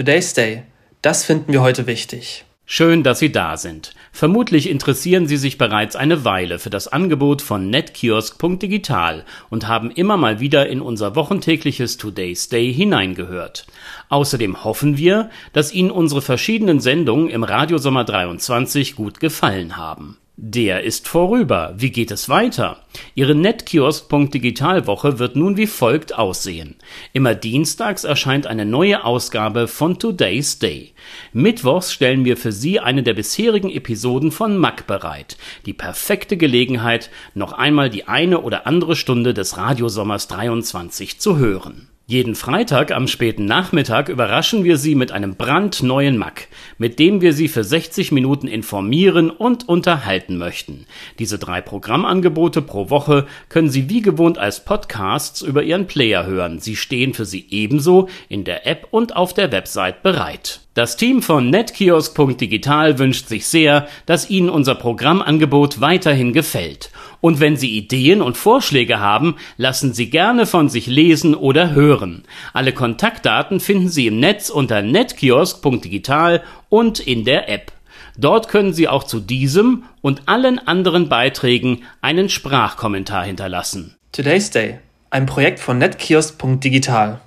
Today's Day. Das finden wir heute wichtig. Schön, dass Sie da sind. Vermutlich interessieren Sie sich bereits eine Weile für das Angebot von netkiosk.digital und haben immer mal wieder in unser wochentägliches Today's Day hineingehört. Außerdem hoffen wir, dass Ihnen unsere verschiedenen Sendungen im Radiosommer 23 gut gefallen haben. Der ist vorüber. Wie geht es weiter? Ihre Netkiosk.digitalwoche wird nun wie folgt aussehen. Immer dienstags erscheint eine neue Ausgabe von Today's Day. Mittwochs stellen wir für Sie eine der bisherigen Episoden von Mac bereit. Die perfekte Gelegenheit, noch einmal die eine oder andere Stunde des Radiosommers 23 zu hören. Jeden Freitag am späten Nachmittag überraschen wir Sie mit einem brandneuen Mac, mit dem wir Sie für 60 Minuten informieren und unterhalten möchten. Diese drei Programmangebote pro Woche können Sie wie gewohnt als Podcasts über Ihren Player hören. Sie stehen für Sie ebenso in der App und auf der Website bereit. Das Team von netkiosk.digital wünscht sich sehr, dass Ihnen unser Programmangebot weiterhin gefällt. Und wenn Sie Ideen und Vorschläge haben, lassen Sie gerne von sich lesen oder hören. Alle Kontaktdaten finden Sie im Netz unter netkiosk.digital und in der App. Dort können Sie auch zu diesem und allen anderen Beiträgen einen Sprachkommentar hinterlassen. Today's Day. Ein Projekt von netkiosk.digital.